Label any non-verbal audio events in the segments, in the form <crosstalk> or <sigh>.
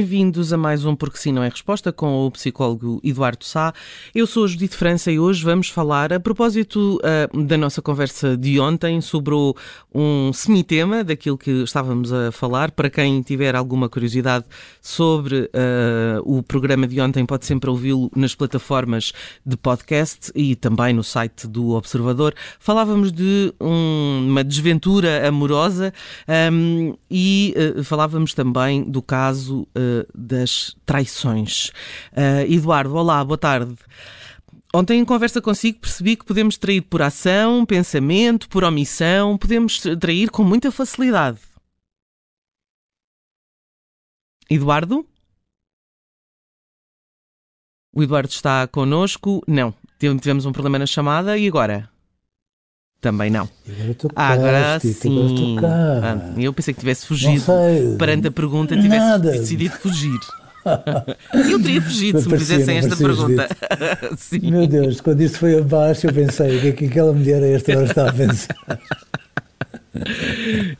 Bem-vindos a mais um Porque Sim Não é Resposta com o psicólogo Eduardo Sá. Eu sou a Judite França e hoje vamos falar, a propósito uh, da nossa conversa de ontem, sobre um semitema daquilo que estávamos a falar. Para quem tiver alguma curiosidade sobre uh, o programa de ontem, pode sempre ouvi-lo nas plataformas de podcast e também no site do Observador. Falávamos de um, uma desventura amorosa um, e uh, falávamos também do caso das traições. Uh, Eduardo, olá, boa tarde. Ontem, em conversa consigo, percebi que podemos trair por ação, pensamento, por omissão, podemos trair com muita facilidade. Eduardo? O Eduardo está connosco? Não. Tivemos um problema na chamada e agora? Também não. Ah, agora sim. Ah, eu pensei que tivesse fugido perante a pergunta, tivesse Nada. decidido fugir. <laughs> eu teria fugido se me fizessem esta pergunta. <laughs> Meu Deus, quando isto foi abaixo, eu pensei: o que é que aquela mulher a esta hora está a pensar? <laughs>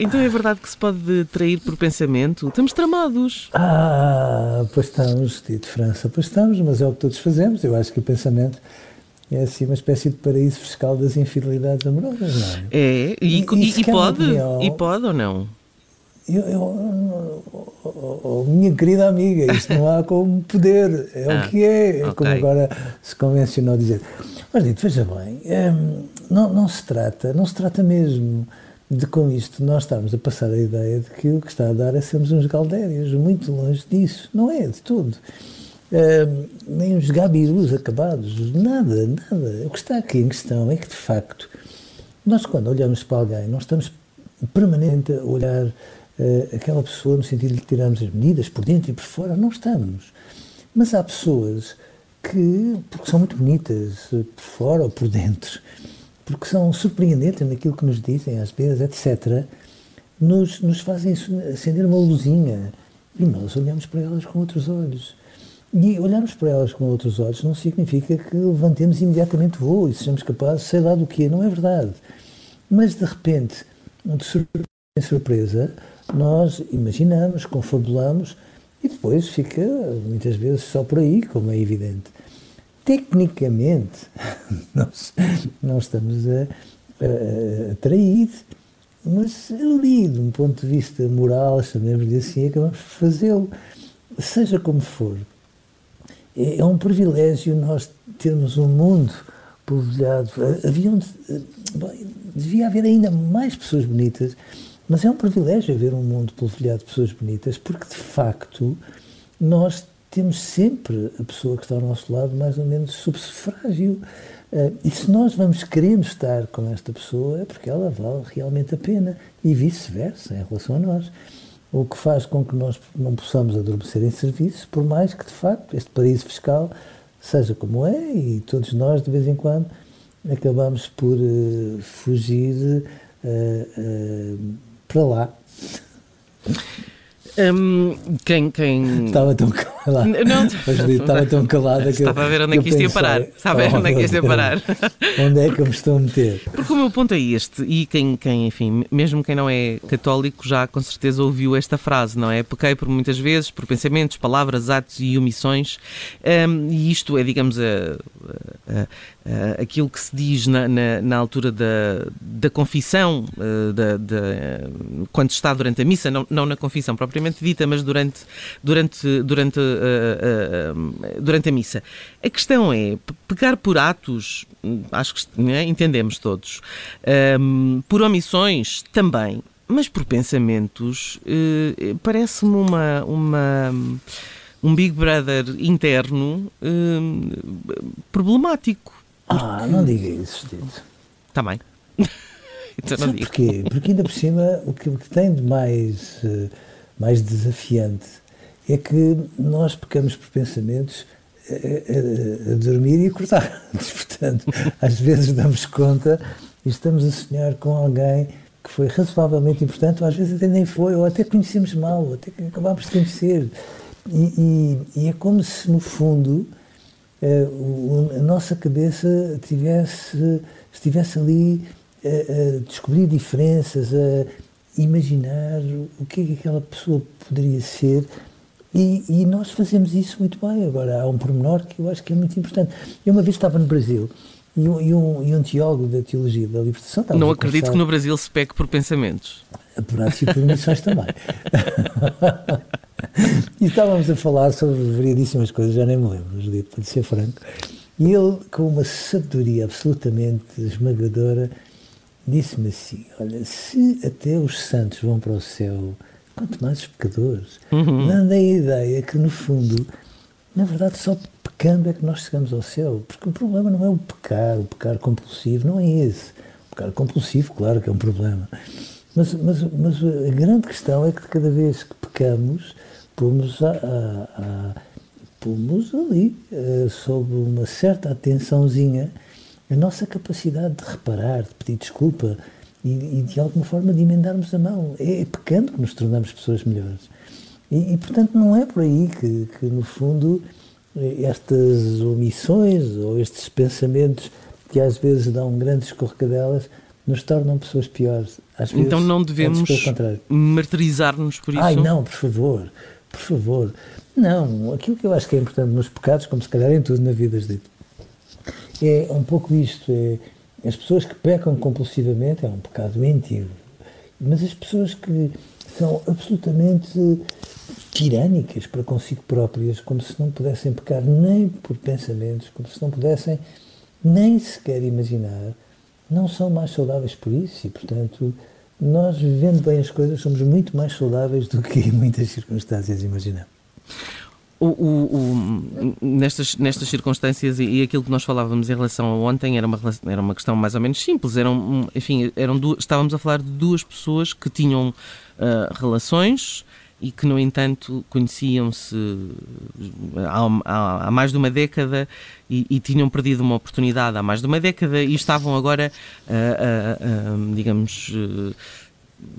então é verdade que se pode trair por pensamento? Estamos tramados. Ah, pois estamos, Tito França, pois estamos, mas é o que todos fazemos. Eu acho que o pensamento é assim uma espécie de paraíso fiscal das infidelidades amorosas, não é? É, e, e, e, e pode, e pode ou não? Eu, eu, oh, oh, minha querida amiga, isto não há como poder, é ah, o que é, é okay. como agora se convencionou dizer. Mas dito, veja bem, hum, não, não se trata, não se trata mesmo de com isto nós estarmos a passar a ideia de que o que está a dar é sermos uns galdérios, muito longe disso, não é de tudo. Uh, nem os gabirus acabados, nada, nada. O que está aqui em questão é que, de facto, nós, quando olhamos para alguém, nós estamos permanentemente a olhar uh, aquela pessoa no sentido de que tiramos as medidas por dentro e por fora, não estamos. Mas há pessoas que, porque são muito bonitas uh, por fora ou por dentro, porque são surpreendentes naquilo que nos dizem, às vezes, etc., nos, nos fazem acender uma luzinha e nós olhamos para elas com outros olhos. E olharmos para elas com outros olhos não significa que levantemos imediatamente voo e sejamos capazes, sei lá do que, não é verdade. Mas de repente, de surpresa em surpresa, nós imaginamos, confabulamos e depois fica muitas vezes só por aí, como é evidente. Tecnicamente, <laughs> nós não estamos a, a, a trair, mas ali, de um ponto de vista moral, chamemos-lhe assim, acabamos por fazê-lo. Seja como for, é, é um privilégio nós termos um mundo polvilhado. Havia devia haver ainda mais pessoas bonitas, mas é um privilégio haver um mundo polvilhado de pessoas bonitas, porque de facto nós temos sempre a pessoa que está ao nosso lado mais ou menos subsufrágio. Uh, e se nós vamos querendo estar com esta pessoa é porque ela vale realmente a pena e vice-versa em relação a nós o que faz com que nós não possamos adormecer em serviço, por mais que, de facto, este paraíso fiscal seja como é e todos nós, de vez em quando, acabamos por uh, fugir uh, uh, para lá. Um, quem, quem. Estava tão calada. Não, estava tão calada que. Estava a ver onde é que isto ia parar. Estava a ver onde é que isto ia parar. Onde é que eu me estou a meter? Porque o meu ponto é este, e quem, quem, enfim, mesmo quem não é católico já com certeza ouviu esta frase, não é? Pequei por muitas vezes, por pensamentos, palavras, atos e omissões, um, e isto é, digamos, a, a, Uh, aquilo que se diz na, na, na altura da, da confissão, uh, da, da, uh, quando está durante a missa, não, não na confissão propriamente dita, mas durante, durante, durante, durante a missa. A questão é, pegar por atos acho que né, entendemos todos. Um, por omissões, também. Mas por pensamentos, uh, parece-me uma, uma, um Big Brother interno uh, problemático. Ah, não diga isso, Tito. Está bem. <laughs> então não digo. Porquê? Porque ainda por cima, o que, o que tem de mais, uh, mais desafiante é que nós pecamos por pensamentos a, a, a dormir e acordar. <laughs> Portanto, às vezes damos conta e estamos a sonhar com alguém que foi razoavelmente importante, ou às vezes até nem foi, ou até conhecemos mal, ou até acabámos de conhecer. E, e, e é como se, no fundo, eh, a nossa cabeça tivesse, estivesse ali a, a, descobrir diferenças, a imaginar o que é que aquela pessoa poderia ser. E, e, nós fazemos isso muito bem. Agora, há um pormenor que eu acho que é muito importante. Eu uma vez estava no Brasil e um, e um, e um teólogo da teologia da libertação. Não acredito que no Brasil se peque por pensamentos. Por atos e por missões também. <laughs> e estávamos a falar sobre variedíssimas coisas, já nem me lembro, para ser franco. E ele, com uma sabedoria absolutamente esmagadora, disse-me assim: Olha, se até os santos vão para o céu, quanto mais os pecadores, uhum. dando a ideia que, no fundo, na verdade, só pecando é que nós chegamos ao céu. Porque o problema não é o pecar, o pecar compulsivo, não é esse. O pecar compulsivo, claro que é um problema. Mas, mas, mas a grande questão é que cada vez que pecamos, pomos, a, a, a, pomos ali, uh, sob uma certa atençãozinha, a nossa capacidade de reparar, de pedir desculpa e, e de alguma forma de emendarmos a mão. É, é pecando que nos tornamos pessoas melhores. E, e, portanto, não é por aí que, que, no fundo, estas omissões ou estes pensamentos que às vezes dão grandes escorregadelas nos tornam pessoas piores. Às então não devemos martirizar-nos por isso? Ai, não, por favor, por favor. Não, aquilo que eu acho que é importante nos pecados, como se calhar em tudo na vida, é um pouco isto, é as pessoas que pecam compulsivamente, é um pecado íntimo, mas as pessoas que são absolutamente tirânicas para consigo próprias, como se não pudessem pecar nem por pensamentos, como se não pudessem nem sequer imaginar, não são mais saudáveis por isso e, portanto, nós vivendo bem as coisas somos muito mais saudáveis do que em <laughs> muitas circunstâncias imaginamos. O, o, o, nestas, nestas circunstâncias e, e, aquilo que nós falávamos em relação a ontem era uma, era uma questão mais ou menos simples. Eram, enfim, eram duas, estávamos a falar de duas pessoas que tinham uh, relações e que, no entanto, conheciam-se há, há, há, mais de uma década e, e, tinham perdido uma oportunidade há mais de uma década e estavam agora, uh, uh, digamos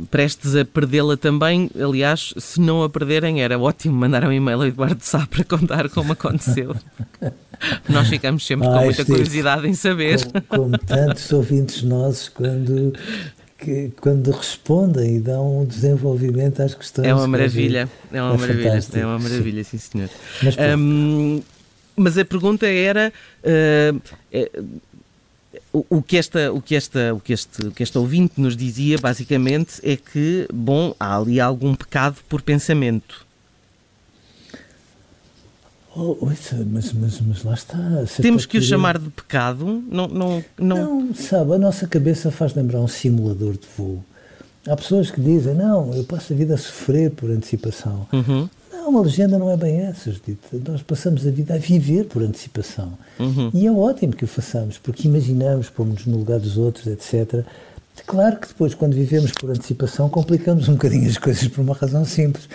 prestes a perdê-la também. Aliás, se não a perderem, era ótimo mandar um e-mail ao Eduardo Sá para contar como aconteceu. Nós ficamos sempre com muita curiosidade em saber. Como, como tantos ouvintes nossos, quando que, quando respondem e dão um desenvolvimento às questões. É uma maravilha, é uma é maravilha, é uma maravilha, sim, sim senhor. Mas, um, mas, a pergunta era. Uh, é, o, o, que esta, o, que esta, o, que este, o que esta ouvinte nos dizia, basicamente, é que, bom, há ali algum pecado por pensamento. Oh, ouça, mas, mas, mas lá está. Temos que o chamar de pecado? Não, não, não... não, sabe, a nossa cabeça faz lembrar um simulador de voo. Há pessoas que dizem, não, eu passo a vida a sofrer por antecipação. Uhum. Não, uma legenda não é bem essa, Judita. Nós passamos a vida a viver por antecipação. Uhum. E é ótimo que o façamos, porque imaginamos, pomos-nos no lugar dos outros, etc. Claro que depois, quando vivemos por antecipação, complicamos um bocadinho as coisas por uma razão simples.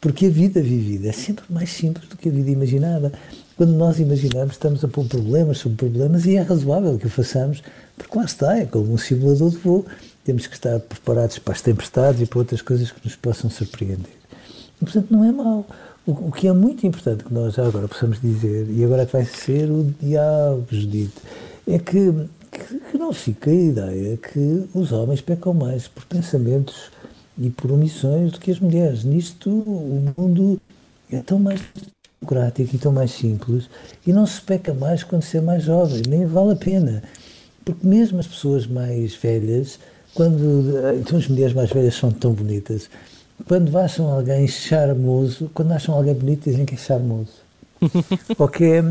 Porque a vida vivida é sempre mais simples do que a vida imaginada. Quando nós imaginamos, estamos a pôr problemas sobre problemas e é razoável que o façamos, porque lá está, é como um simulador de voo. Temos que estar preparados para as tempestades e para outras coisas que nos possam surpreender. E, portanto, não é mau. O, o, que é muito importante que nós já agora possamos dizer, e agora que vai ser o diabo dito, é que, que, que não fica a ideia que os homens pecam mais por pensamentos e por omissões do que as mulheres. Nisto o mundo é tão mais democrático e tão mais simples e não se peca mais quando se é mais jovem, nem vale a pena. Porque mesmo as pessoas mais velhas, quando. Então as mulheres mais velhas são tão bonitas, quando acham alguém charmoso, quando acham alguém bonito, dizem que é charmoso. <laughs> o que é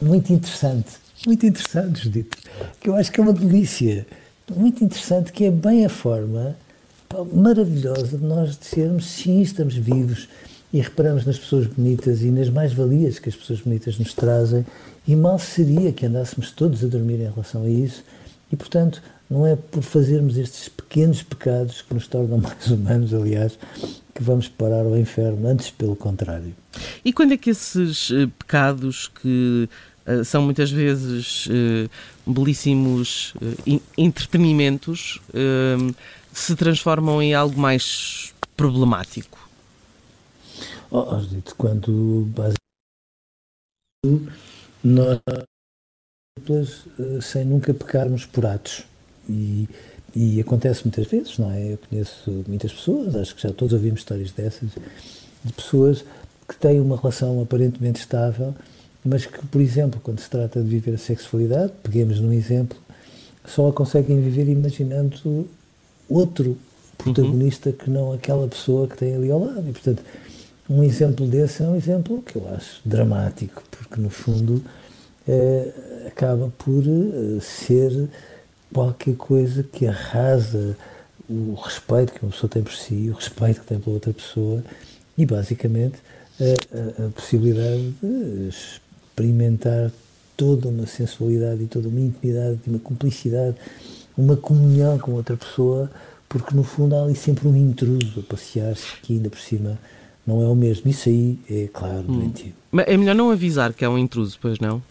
muito interessante. muito interessante, Judito, que eu acho que é uma delícia, muito interessante, que é bem a forma maravilhosa de nós dizermos sim, estamos vivos e reparamos nas pessoas bonitas e nas mais-valias que as pessoas bonitas nos trazem e mal seria que andássemos todos a dormir em relação a isso e, portanto, não é por fazermos estes pequenos pecados que nos tornam <laughs> mais humanos, aliás, que vamos parar ao inferno, antes pelo contrário. E quando é que esses uh, pecados que uh, são muitas vezes uh, belíssimos entretenimentos se transformam em algo mais problemático? Oh, dito, quando basicamente nós sem nunca pecarmos por atos. E, e acontece muitas vezes, não é? Eu conheço muitas pessoas, acho que já todos ouvimos histórias dessas, de pessoas que têm uma relação aparentemente estável, mas que, por exemplo, quando se trata de viver a sexualidade, peguemos num exemplo, só a conseguem viver imaginando outro protagonista uhum. que não aquela pessoa que tem ali ao lado. E, portanto, um exemplo desse é um exemplo que eu acho dramático, porque, no fundo, é, acaba por é, ser qualquer coisa que arrasa o respeito que uma pessoa tem por si, o respeito que tem pela outra pessoa e, basicamente, a, a, a possibilidade de experimentar toda uma sensualidade e toda uma intimidade e uma cumplicidade, uma comunhão com outra pessoa, porque no fundo há ali sempre um intruso a passear-se que ainda por cima não é o mesmo. Isso aí é claro, hum. doentio. Mas é melhor não avisar que é um intruso, pois não?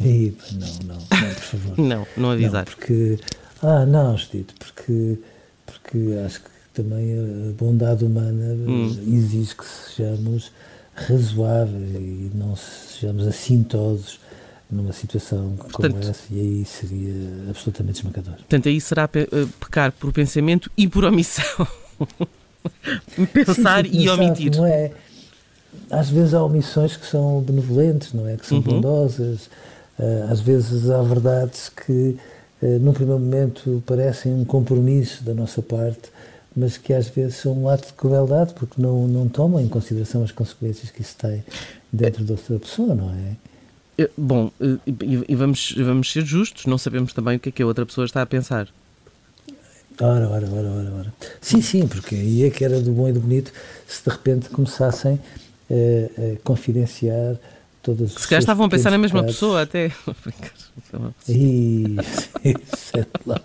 E, não, não, não, por favor. <laughs> não, não avisar. Não, porque, ah, não, Estito, porque, porque acho que também a bondade humana hum. exige que sejamos razoáveis e não sejamos assintosos numa situação Portanto, como essa e aí seria absolutamente esmagador. Portanto, aí será pe eh, pecar por pensamento e por omissão. <laughs> Pensar sim, sim, e omitir. Não é? Às vezes há omissões que são benevolentes, não é? Que são uhum. bondosas às vezes há verdades que, eh, num primeiro momento, parecem um compromisso da nossa parte, mas que às vezes são um ato de crueldade, porque não, não tomam em consideração as consequências que isso tem dentro da outra pessoa, não é? é bom, e, vamos, vamos ser justos, não sabemos também o que é que a outra pessoa está a pensar. Ora, ora, ora, ora, ora. Sim, sim, porque aí é que era do bom e do bonito se de repente começassem eh, a confidenciar todas Se calhar estavam a pensar na mesma pessoa até. <laughs> Ih, <laughs> sei lá.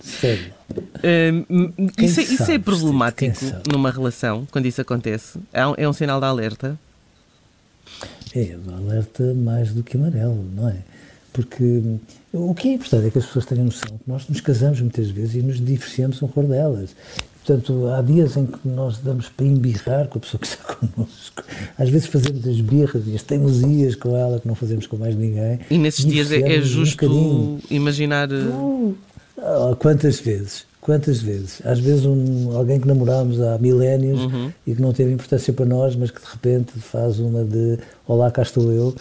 Sei lá. Uh, isso, é, isso, é problemático numa relação, quando isso acontece? É um, é um sinal de alerta? É, um alerta mais do que amarelo, não é? Porque o que é importante é que as pessoas tenham noção que nós nos casamos muitas vezes e nos divorciamos um cor delas. Portanto, há dias em que nós damos para embirrar com a pessoa que está <laughs> connosco. Às vezes fazemos as birras e as teimosias com ela que não fazemos com mais ninguém. E nesses dias é, é justo um imaginar. Uh, quantas vezes? Quantas vezes? Às vezes um, alguém que namorámos há milénios uhum. e que não teve importância para nós, mas que de repente faz uma de Olá, cá estou eu.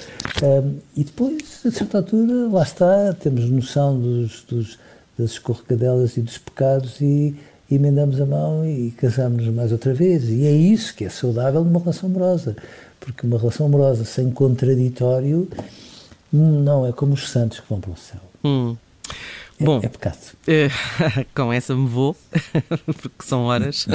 Um, e depois, a certa altura, lá está, temos noção dos, dos, das escorregadelas e dos pecados e emendamos a mão e casamos-nos mais outra vez. E é isso que é saudável numa relação amorosa. Porque uma relação amorosa sem contraditório não é como os santos que vão para o céu. Hum. É, Bom, é pecado. Eh, <laughs> com essa me vou, <laughs> porque são horas.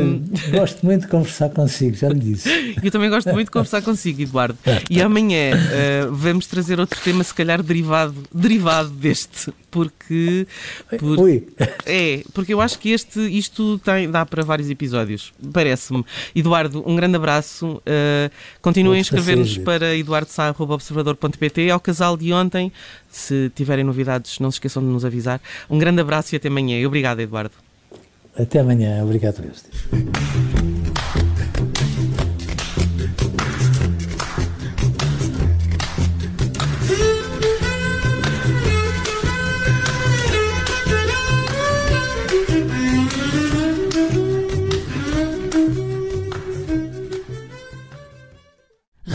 um, gosto muito de conversar consigo, já lhe disse. <laughs> Eu também gosto muito de conversar consigo, Eduardo. E amanhã uh, vamos trazer outro tema, se calhar derivado, derivado deste, porque. Por, Ui. É, porque eu acho que este, isto tem, dá para vários episódios, parece-me. Eduardo, um grande abraço. Uh, continuem a escrever-nos para eduardosá.observador.pt. Ao casal de ontem, se tiverem novidades, não se esqueçam de nos avisar. Um grande abraço e até amanhã. Obrigado, Eduardo. Até amanhã. Obrigado, Deus.